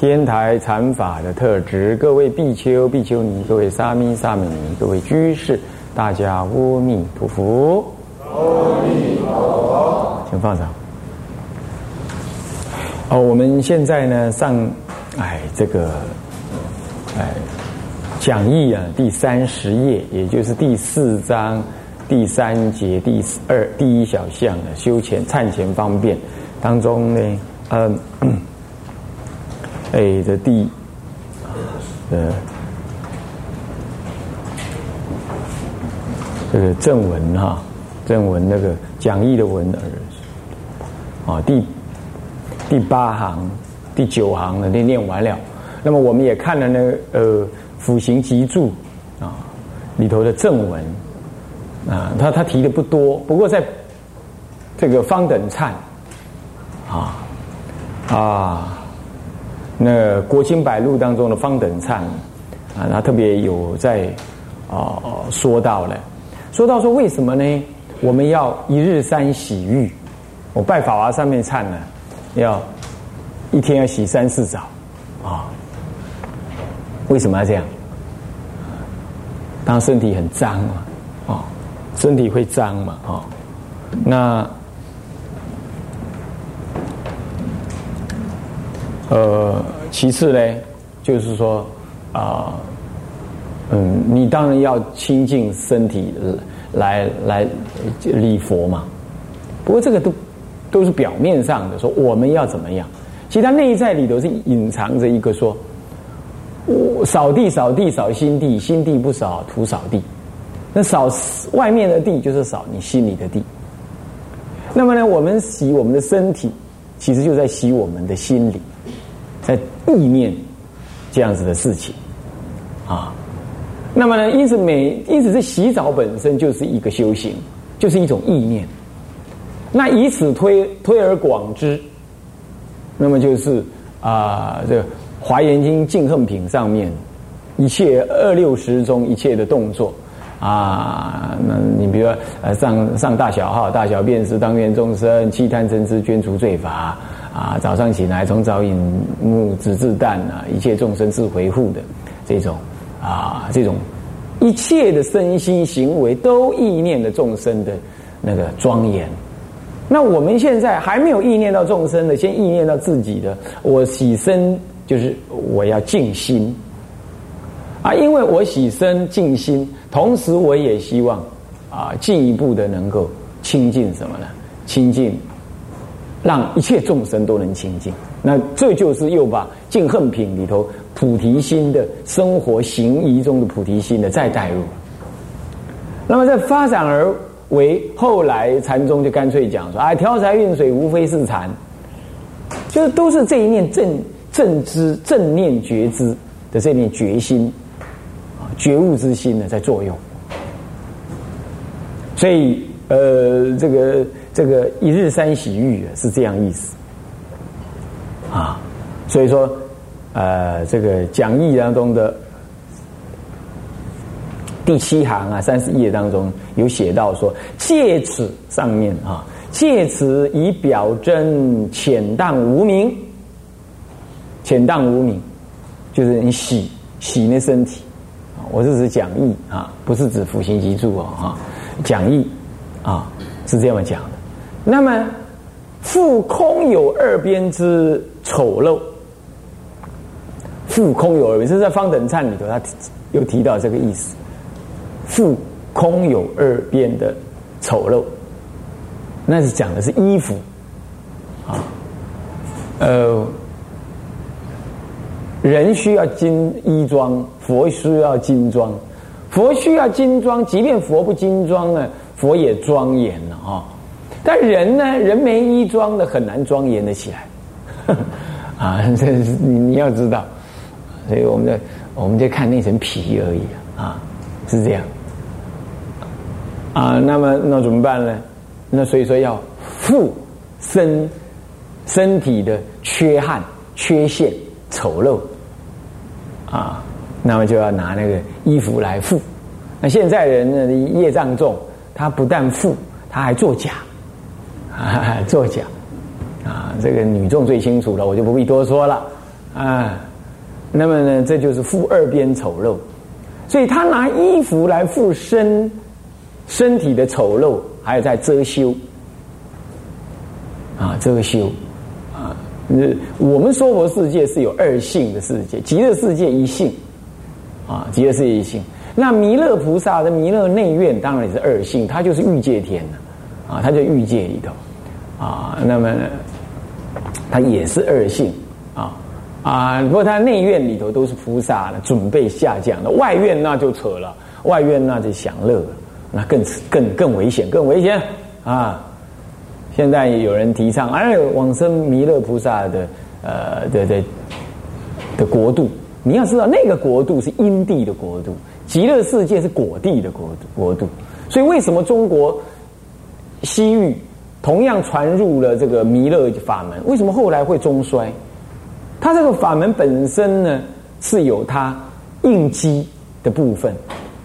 天台禅法的特质，各位比丘、比丘尼，各位沙弥、沙弥尼，各位居士，大家阿弥陀佛。阿弥陀佛，请放上。哦，我们现在呢上，哎，这个，哎，讲义啊，第三十页，也就是第四章第三节第二第一小项的修前忏前方便当中呢，嗯。A 的第，呃，这个正文哈，正文那个讲义的文，啊，第第八行、第九行的都念完了。那么我们也看了那个呃辅行集注啊里头的正文啊，他他提的不多，不过在这个方等忏啊啊。那国清百录当中的方等忏啊，他特别有在啊说到了，说到说为什么呢？我们要一日三洗浴，我拜法华上面忏呢，要一天要洗三四澡啊。为什么要这样？当身体很脏嘛，啊，身体会脏嘛，啊，那。呃，其次呢，就是说啊，嗯，你当然要亲近身体来来礼佛嘛。不过这个都都是表面上的，说我们要怎么样？其实它内在里头是隐藏着一个说，我扫地扫地扫心地，心地不扫土扫地。那扫外面的地，就是扫你心里的地。那么呢，我们洗我们的身体，其实就在洗我们的心理。意念这样子的事情啊，那么呢，因此每因此这洗澡本身就是一个修行，就是一种意念。那以此推推而广之，那么就是啊，这《华严经》净恨品上面一切二六十中一切的动作啊，那你比如说呃上上大小号、大小便是当愿众生弃贪嗔痴捐除罪罚。啊，早上起来从早饮木子至旦啊，一切众生自回复的这种啊，这种一切的身心行为都意念的众生的那个庄严。那我们现在还没有意念到众生的，先意念到自己的。我洗身就是我要静心啊，因为我洗身静心，同时我也希望啊，进一步的能够亲近什么呢？亲近。让一切众生都能清净，那这就是又把净恨品里头菩提心的生活行仪中的菩提心的再带入。那么在发展而为后来禅宗就干脆讲说：啊，调财运水无非是禅，就是都是这一念正正知正念觉知的这念决心啊觉悟之心呢在作用。所以呃这个。这个一日三洗浴是这样意思。啊，所以说，呃，这个讲义当中的第七行啊，三十页当中有写到说，借此上面啊，借此以表真浅淡无名，浅淡无名，就是你洗洗那身体，我是指讲义啊，不是指辅行集注哦哈，讲义啊是这样讲的。那么，复空有二边之丑陋，复空有二边，这是在方等忏里头，他有提到这个意思。复空有二边的丑陋，那是讲的是衣服啊，呃，人需要金衣装，佛需要金装，佛需要金装，即便佛不金装呢，佛也庄严了啊。但人呢？人没衣装的很难庄严的起来。啊，这 你你要知道，所以我们的我们就看那层皮而已啊，是这样。啊，那么那怎么办呢？那所以说要复身身体的缺憾、缺陷、丑陋啊，那么就要拿那个衣服来复。那现在人呢，业障重，他不但复，他还作假，啊，作假啊，这个女众最清楚了，我就不必多说了啊。那么呢，这就是复二边丑陋，所以他拿衣服来附身。身体的丑陋，还有在遮羞啊，遮羞啊。我们娑婆世界是有二性的世界，极乐世界一性啊，极乐世界一性。那弥勒菩萨的弥勒内院当然也是二性，他就是欲界天的啊，啊他就欲界里头啊。那么他也是二性啊啊，不过他内院里头都是菩萨了，准备下降的。外院那就扯了，外院那就享乐了。那更更更危险，更危险啊！现在有人提倡，哎，往生弥勒菩萨的呃的的的国度，你要知道，那个国度是因地的国度，极乐世界是果地的国国度。所以，为什么中国西域同样传入了这个弥勒法门？为什么后来会中衰？它这个法门本身呢，是有它应机的部分。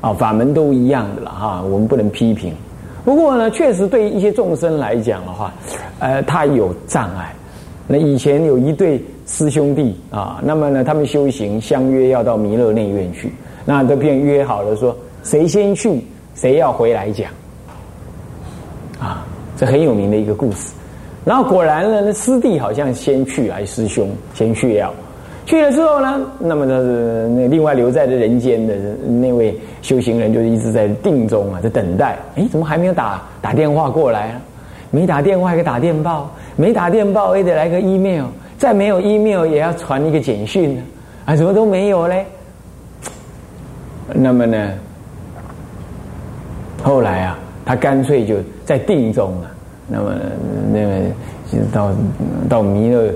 啊，法门都一样的了哈，我们不能批评。不过呢，确实对一些众生来讲的话，呃，他有障碍。那以前有一对师兄弟啊，那么呢，他们修行相约要到弥勒内院去，那都便约好了说，谁先去，谁要回来讲。这很有名的一个故事。然后果然呢，那师弟好像先去，还师兄先去了。去了之后呢，那么是那另外留在的人间的那位修行人，就一直在定中啊，在等待。哎，怎么还没有打打电话过来啊？没打电话，给打电报；没打电报，也得来个 email。再没有 email，也要传一个简讯啊，什么都没有嘞。那么呢，后来啊，他干脆就在定中啊。那么那个到到弥勒。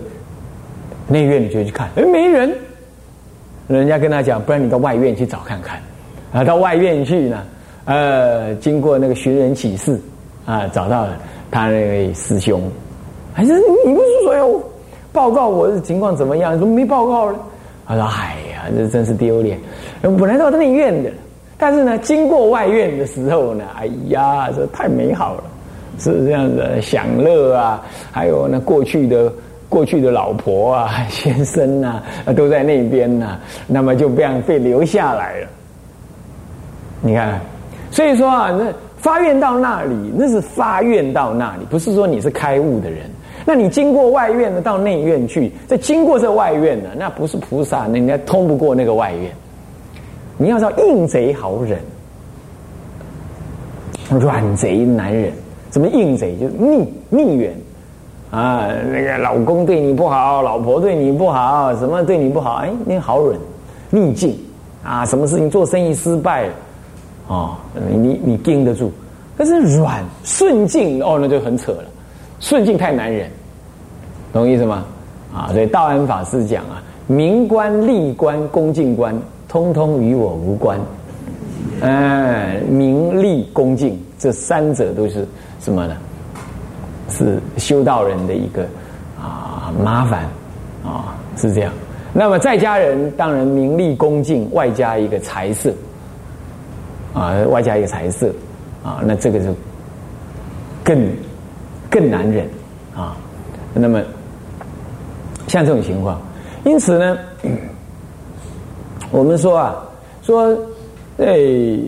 内院里就去看，哎，没人。人家跟他讲，不然你到外院去找看看。啊，到外院去呢，呃，经过那个寻人启事，啊，找到了他那位师兄。还是你不是说要报告我的情况怎么样？怎么没报告呢？他说：“哎呀，这真是丢脸。本来到内院的，但是呢，经过外院的时候呢，哎呀，这太美好了，是这样的享乐啊，还有那过去的。”过去的老婆啊、先生呐，都在那边呐，那么就这样被留下来了。你看，所以说啊，那发愿到那里，那是发愿到那里，不是说你是开悟的人。那你经过外院呢，到内院去，再经过这外院呢，那不是菩萨，那应该通不过那个外院。你要知道，硬贼好忍，软贼难忍。怎么硬贼？就是逆逆缘。啊，那个老公对你不好，老婆对你不好，什么对你不好？哎，你好忍，逆境啊，什么事情做生意失败了，哦，你你你盯得住。但是软顺境哦，那就很扯了，顺境太难忍，懂意思吗？啊，所以道安法师讲啊，明官、利官、恭敬官，通通与我无关。哎，名利恭敬这三者都是什么呢？是修道人的一个啊麻烦啊是这样，那么在家人当然名利恭敬，外加一个财色啊，外加一个财色啊，那这个就更更难忍啊。那么像这种情况，因此呢，我们说啊，说诶，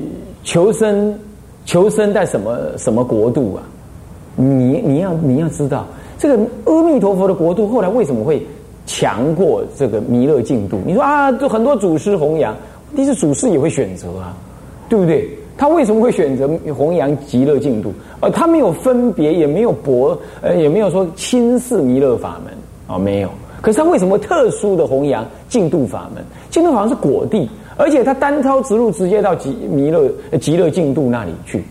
求生求生在什么什么国度啊？你你要你要知道，这个阿弥陀佛的国度后来为什么会强过这个弥勒净土？你说啊，就很多祖师弘扬，其实祖师也会选择啊，对不对？他为什么会选择弘扬极乐净土？呃，他没有分别，也没有博，呃，也没有说轻视弥勒法门啊，没有。可是他为什么特殊的弘扬净土法门？净土法门是果地，而且他单超直入，直接到极弥勒极乐净土那里去。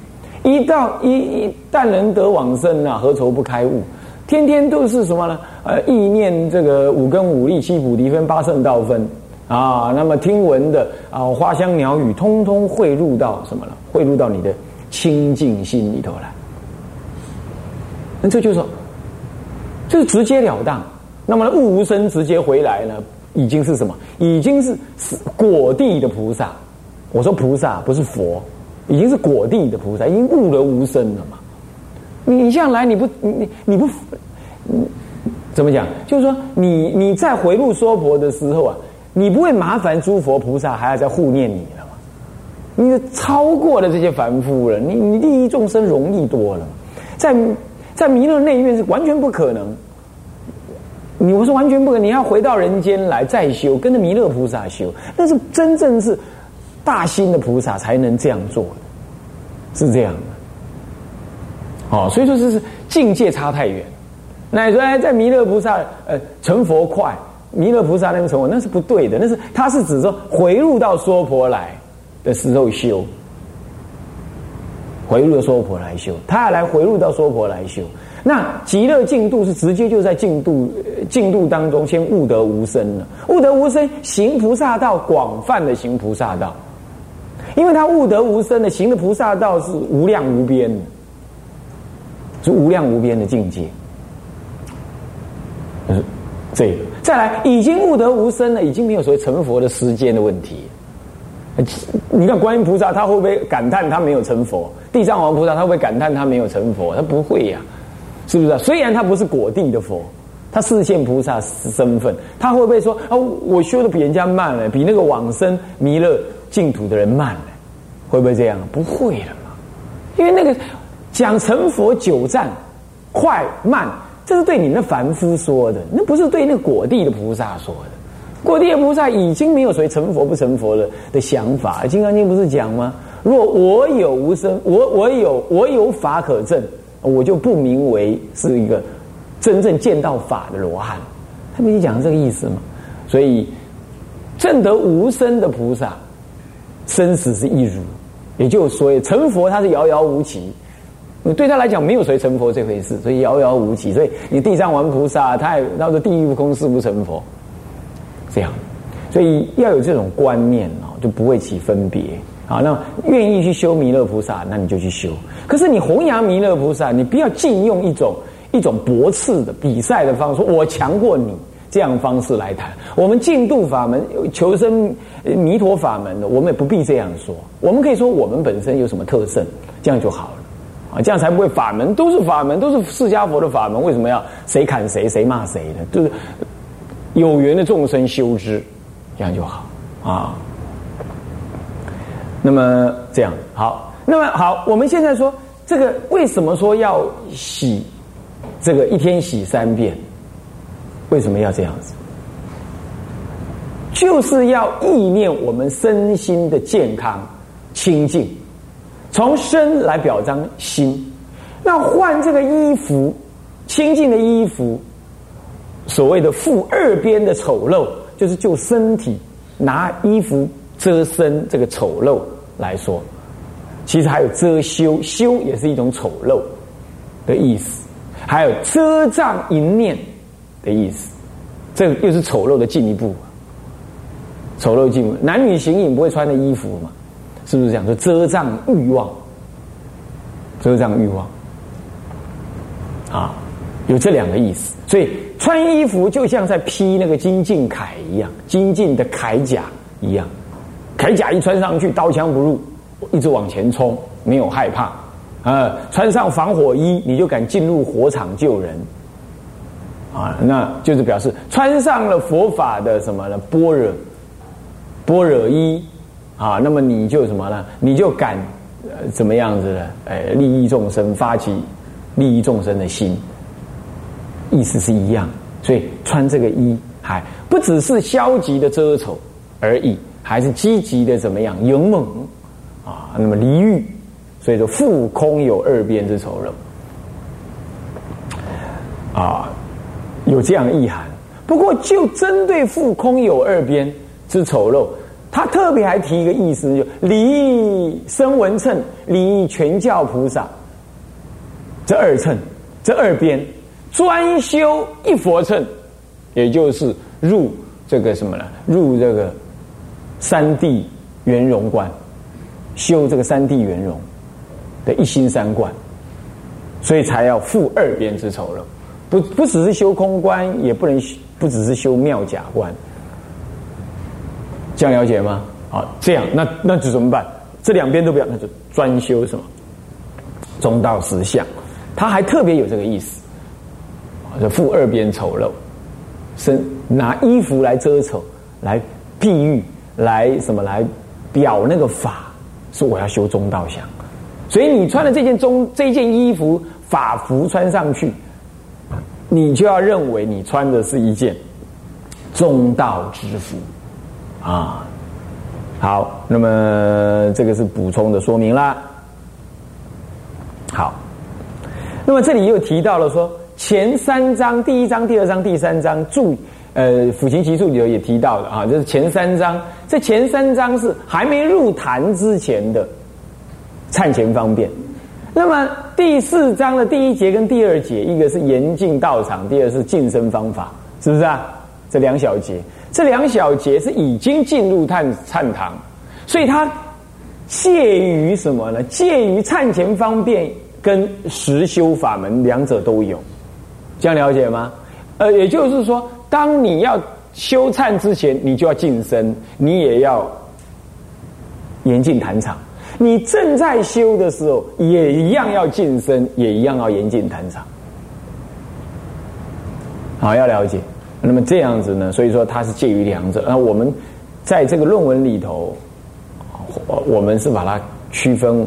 一到一一旦人得往生啊，何愁不开悟？天天都是什么呢？呃，意念这个五根五力七菩提分八圣道分啊，那么听闻的啊花香鸟语，通通汇入到什么了？汇入到你的清净心里头来。那这就是说，就是直截了当。那么悟无生直接回来呢，已经是什么？已经是是果地的菩萨。我说菩萨不是佛，已经是果地的菩萨，已经悟了无生了嘛。你向来你不你你不，怎么讲？就是说你你在回路说佛的时候啊，你不会麻烦诸佛菩萨还要再护念你了嘛？你超过了这些凡夫了，你你利益众生容易多了，在在弥勒内院是完全不可能。你不是完全不可能，你要回到人间来再修，跟着弥勒菩萨修，那是真正是。大心的菩萨才能这样做是这样的。哦，所以说这是境界差太远。那你说哎在弥勒菩萨呃成佛快，弥勒菩萨那边成佛那是不对的，那是他是指说回入到娑婆来的时候修，回入到娑婆来修，他要来回入到娑婆来修。那极乐净度是直接就在净度净度当中先悟得无生了，悟得无生行菩萨道，广泛的行菩萨道。因为他悟得无生的行的菩萨道是无量无边的，是无量无边的境界。这个，再来已经悟得无生了，已经没有所谓成佛的时间的问题。你看观音菩萨，他会不会感叹他没有成佛？地藏王菩萨他会不会感叹他没有成佛？他不会呀，是不是？虽然他不是果地的佛，他视现菩萨身份，他会不会说啊？我修的比人家慢了，比那个往生弥勒。净土的人慢了，会不会这样？不会了嘛，因为那个讲成佛久战快慢，这是对你们凡夫说的，那不是对那果地的菩萨说的。果地的菩萨已经没有谁成佛不成佛了的想法。金刚经不是讲吗？若我有无生，我我有我有法可证，我就不名为是一个真正见到法的罗汉。他不是讲这个意思吗？所以证得无生的菩萨。生死是一如，也就所谓成佛，他是遥遥无期。对他来讲，没有谁成佛这回事，所以遥遥无期。所以你地藏王菩萨，他也他说地狱不空，誓不成佛。这样，所以要有这种观念哦，就不会起分别啊。那愿意去修弥勒菩萨，那你就去修。可是你弘扬弥勒菩萨，你不要尽用一种一种驳斥的比赛的方式，我强过你。这样方式来谈，我们净度法门、求生弥陀法门的，我们也不必这样说。我们可以说我们本身有什么特胜，这样就好了啊，这样才不会法门都是法门，都是释迦佛的法门，为什么要谁砍谁、谁骂谁的？就是有缘的众生修之，这样就好啊。那么这样好，那么好，我们现在说这个为什么说要洗这个一天洗三遍？为什么要这样子？就是要意念我们身心的健康清净，从身来表彰心。那换这个衣服，清净的衣服，所谓的负二边的丑陋，就是就身体拿衣服遮身这个丑陋来说，其实还有遮羞，羞也是一种丑陋的意思，还有遮障淫念。的意思，这又是丑陋的进一步。丑陋进一步，男女形影不会穿的衣服嘛？是不是这样？说遮障欲望，遮障欲望啊，有这两个意思。所以穿衣服就像在披那个金镜铠一样，金镜的铠甲一样。铠甲一穿上去，刀枪不入，一直往前冲，没有害怕啊。穿上防火衣，你就敢进入火场救人。啊，那就是表示穿上了佛法的什么呢？般若，般若衣啊，那么你就什么呢？你就敢呃怎么样子的？哎，利益众生，发起利益众生的心，意思是一样。所以穿这个衣，还不只是消极的遮丑而已，还是积极的怎么样？勇猛啊，那么离欲，所以说腹空有二边之丑陋啊。有这样的意涵，不过就针对腹空有二边之丑陋，他特别还提一个意思，就离声闻称，离全教菩萨这二称，这二边专修一佛称，也就是入这个什么呢？入这个三地圆融观，修这个三地圆融的一心三观，所以才要复二边之丑陋。不不只是修空观，也不能不只是修妙假观。这样了解吗？好，这样那那就怎么办？这两边都不要，那就专修什么中道实相。他还特别有这个意思，就负二边丑陋，身拿衣服来遮丑，来譬喻，来什么来表那个法，说我要修中道相。所以你穿的这件中这件衣服法服穿上去，你就要认为你穿的是一件中道之服。啊，好，那么这个是补充的说明啦。好，那么这里又提到了说，前三章，第一章、第二章、第三章注，呃，《抚琴集注》里头也提到了啊，就是前三章，这前三章是还没入坛之前的忏前方便。那么第四章的第一节跟第二节，一个是严禁道场，第二是净身方法，是不是啊？这两小节。这两小节是已经进入忏忏堂，所以它介于什么呢？介于忏前方便跟实修法门两者都有，这样了解吗？呃，也就是说，当你要修忏之前，你就要净身，你也要严禁谈场；你正在修的时候，也一样要净身，也一样要严禁谈场。好，要了解。那么这样子呢？所以说它是介于两者。那我们在这个论文里头，我们是把它区分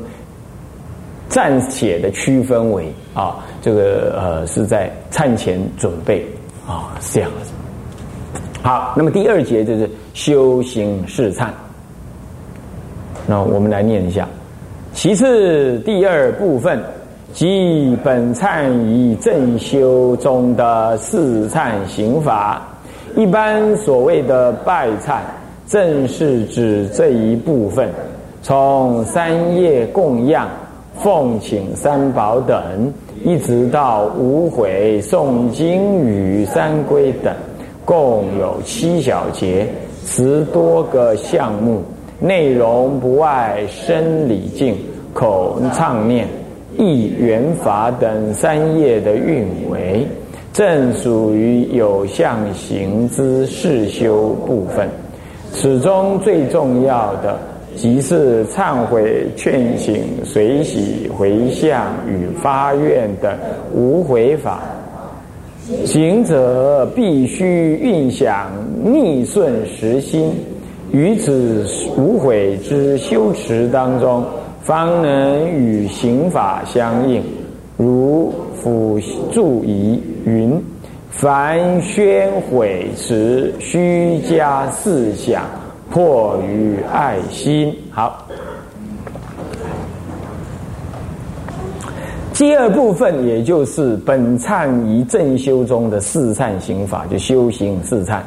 暂且的区分为啊，这个呃是在忏前准备啊是这样子。好，那么第二节就是修行试忏。那我们来念一下。其次第二部分。即本忏仪正修中的四忏行法，一般所谓的拜忏，正是指这一部分，从三业供养、奉请三宝等，一直到无悔诵经与三归等，共有七小节，十多个项目，内容不外生礼敬、口唱念。意、缘法等三业的运维，正属于有相行之事修部分。此中最重要的，即是忏悔、劝醒、随喜、回向与发愿等无悔法。行者必须运想逆顺实心，于此无悔之修持当中。方能与刑法相应，如辅助仪云：凡宣悔持，须加四想，迫于爱心。好，第二部分也就是本忏仪正修中的四忏刑法，就修行四忏。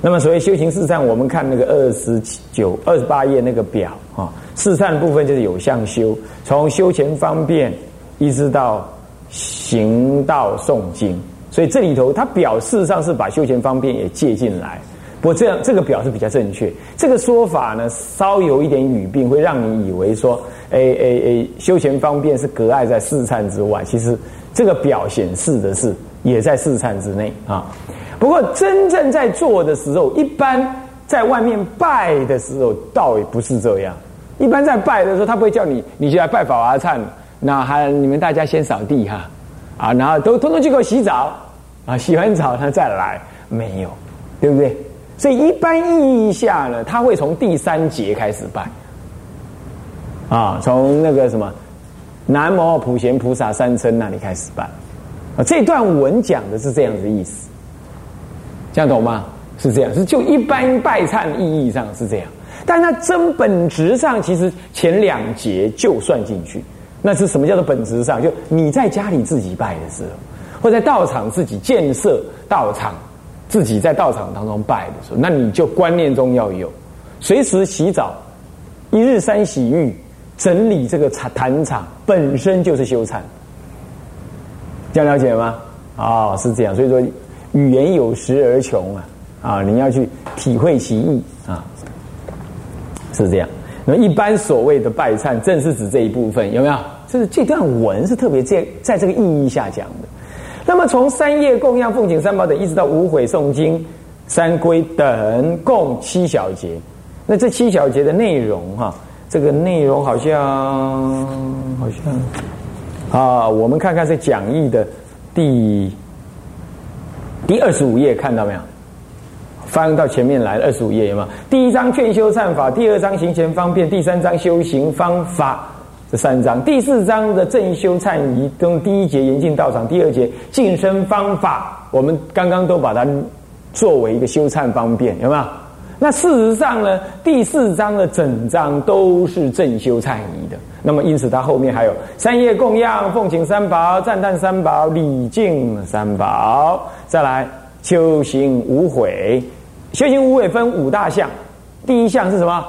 那么所谓修行四忏，我们看那个二十九、二十八页那个表啊。四忏部分就是有相修，从修前方便一直到行道诵经，所以这里头它表示上是把修前方便也借进来。不这样这个表是比较正确，这个说法呢稍有一点语病，会让你以为说，哎哎哎，修前方便是隔碍在四禅之外，其实这个表显示的是也在四禅之内啊。不过真正在做的时候，一般在外面拜的时候，倒也不是这样。一般在拜的时候，他不会叫你，你就来拜法华忏。那还你们大家先扫地哈，啊，然后都通通去给我洗澡，啊，洗完澡他再来，没有，对不对？所以一般意义下呢，他会从第三节开始拜，啊，从那个什么南无普贤菩萨三称那里开始拜，啊，这段文讲的是这样子意思，这样懂吗？是这样，是就一般拜忏意义上是这样。但它真本质上，其实前两节就算进去。那是什么叫做本质上？就你在家里自己拜的时候，或在道场自己建设道场，自己在道场当中拜的时候，那你就观念中要有，随时洗澡，一日三洗浴，整理这个禅坛场，本身就是修禅。这样了解吗？哦，是这样。所以说，语言有时而穷啊，啊，你要去体会其意啊，是这样。那么一般所谓的拜忏，正是指这一部分，有没有？就是这段文是特别在在这个意义下讲的。那么从三业供养、奉请三宝等，一直到无悔诵经、三归等，共七小节。那这七小节的内容，哈，这个内容好像好像啊，我们看看这讲义的第第二十五页，看到没有？翻到前面来二十五页有没有？第一章劝修忏法，第二章行前方便，第三章修行方法，这三章。第四章的正修忏仪，跟第一节严禁道场，第二节净身方法，我们刚刚都把它作为一个修忏方便，有没有？那事实上呢，第四章的整章都是正修忏仪的。那么因此，它后面还有三业供养、奉请三宝、赞叹三宝、礼敬三宝，再来修行无悔。修行无悔分五大项，第一项是什么？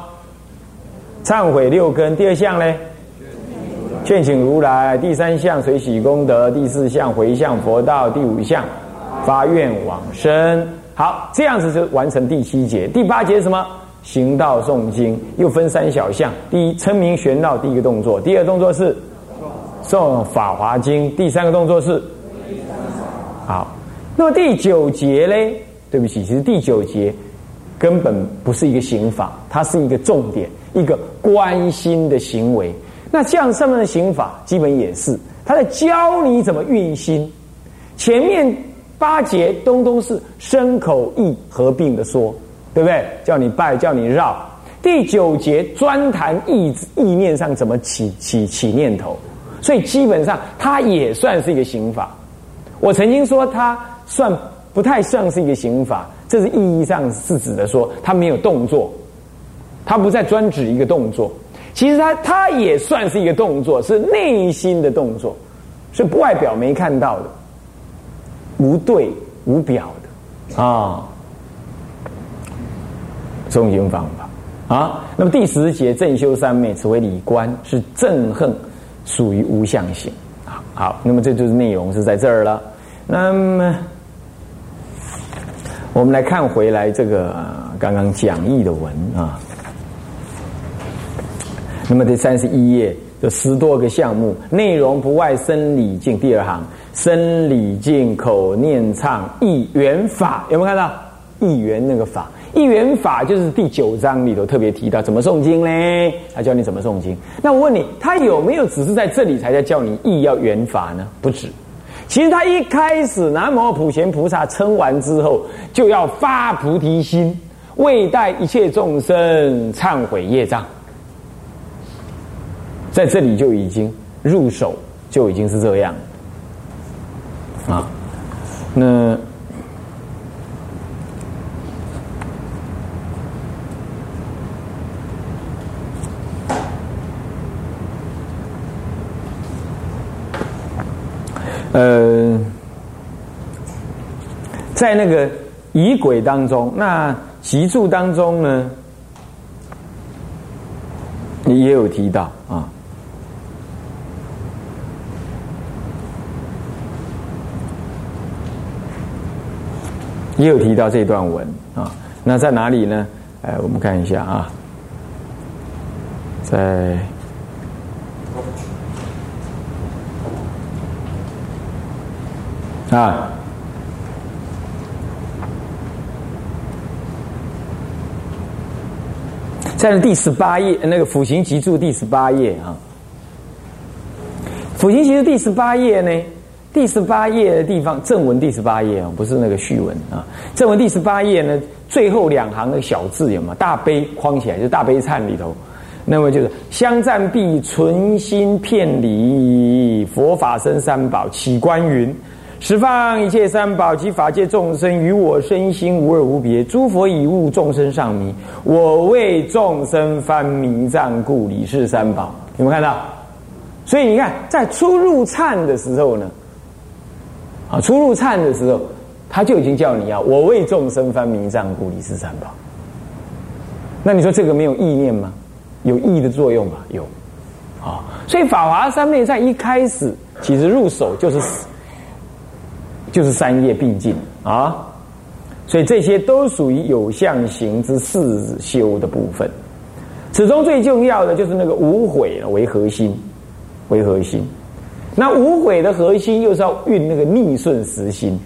忏悔六根。第二项呢？劝请如来。第三项随喜功德。第四项回向佛道。第五项发愿往生。好，这样子就完成第七节。第八节什么？行道诵经，又分三小项。第一，称名玄道，第一个动作；第二个动作是诵法华经；第三个动作是好。那么第九节嘞？对不起，其实第九节根本不是一个刑法，它是一个重点，一个关心的行为。那像上面的刑法，基本也是他在教你怎么运心。前面八节东东是身口意合并的说，对不对？叫你拜，叫你绕。第九节专谈意意念上怎么起起起念头，所以基本上它也算是一个刑法。我曾经说它算。不太像是一个刑法，这是意义上是指的说，他没有动作，他不再专指一个动作，其实他他也算是一个动作，是内心的动作，是外表没看到的，无对无表的啊，中刑方法啊。那么第十节正修三昧，此为理观，是憎恨，属于无相性啊。好，那么这就是内容是在这儿了，那么。我们来看回来这个刚刚讲义的文啊，那么这三十一页有十多个项目，内容不外生理境。第二行生理境口念唱一元法，有没有看到一元那个法？一元法就是第九章里头特别提到怎么诵经嘞，他教你怎么诵经。那我问你，他有没有只是在这里才在教你意要元法呢？不止。其实他一开始南无普贤菩萨称完之后，就要发菩提心，为待一切众生忏悔业障，在这里就已经入手，就已经是这样啊。那。呃，在那个仪轨当中，那习注当中呢，你也有提到啊，也有提到这段文啊。那在哪里呢？哎，我们看一下啊，在。啊，在第十八页那个辅行集注第十八页啊，辅行集注第十八页呢，第十八页的地方正文第十八页啊，不是那个序文啊，正文第十八页呢，最后两行的小字有吗？大悲框起来就大悲忏里头，那么就是相赞必存心片理佛法僧三宝起观云。十方一切三宝及法界众生与我身心无二无别，诸佛以悟众生上迷，我为众生翻迷障故，理是三宝。有没有看到？所以你看，在初入忏的时候呢，啊，初入忏的时候，他就已经叫你啊我为众生翻迷障故，你是三宝。那你说这个没有意念吗？有意的作用吧？有。啊，所以法华三昧在一开始其实入手就是。就是三业并进啊。所以这些都属于有相行之四修的部分。其中最重要的就是那个无悔为核心，为核心。那无悔的核心又是要运那个逆顺时心。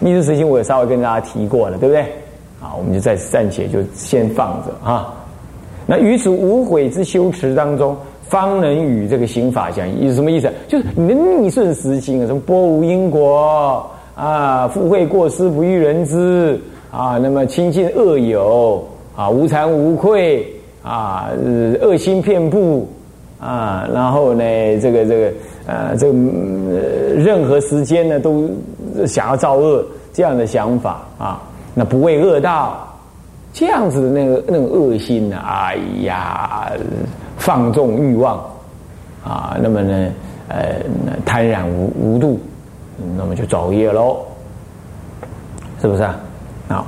逆顺时心我也稍微跟大家提过了，对不对？啊，我们就在暂且就先放着啊。那于此无悔之修持当中，方能与这个刑法相依。是什么意思？就是你的逆顺时心啊，什么波无因果啊，富贵过失不欲人知啊，那么亲近恶友啊，无惭无愧啊，恶心遍布啊，然后呢，这个这个呃，这个任何时间呢，都想要造恶这样的想法啊。那不畏恶道，这样子的那个那种恶心呢？哎呀，放纵欲望啊，那么呢，呃，贪婪无无度，那么就造业喽，是不是啊？好。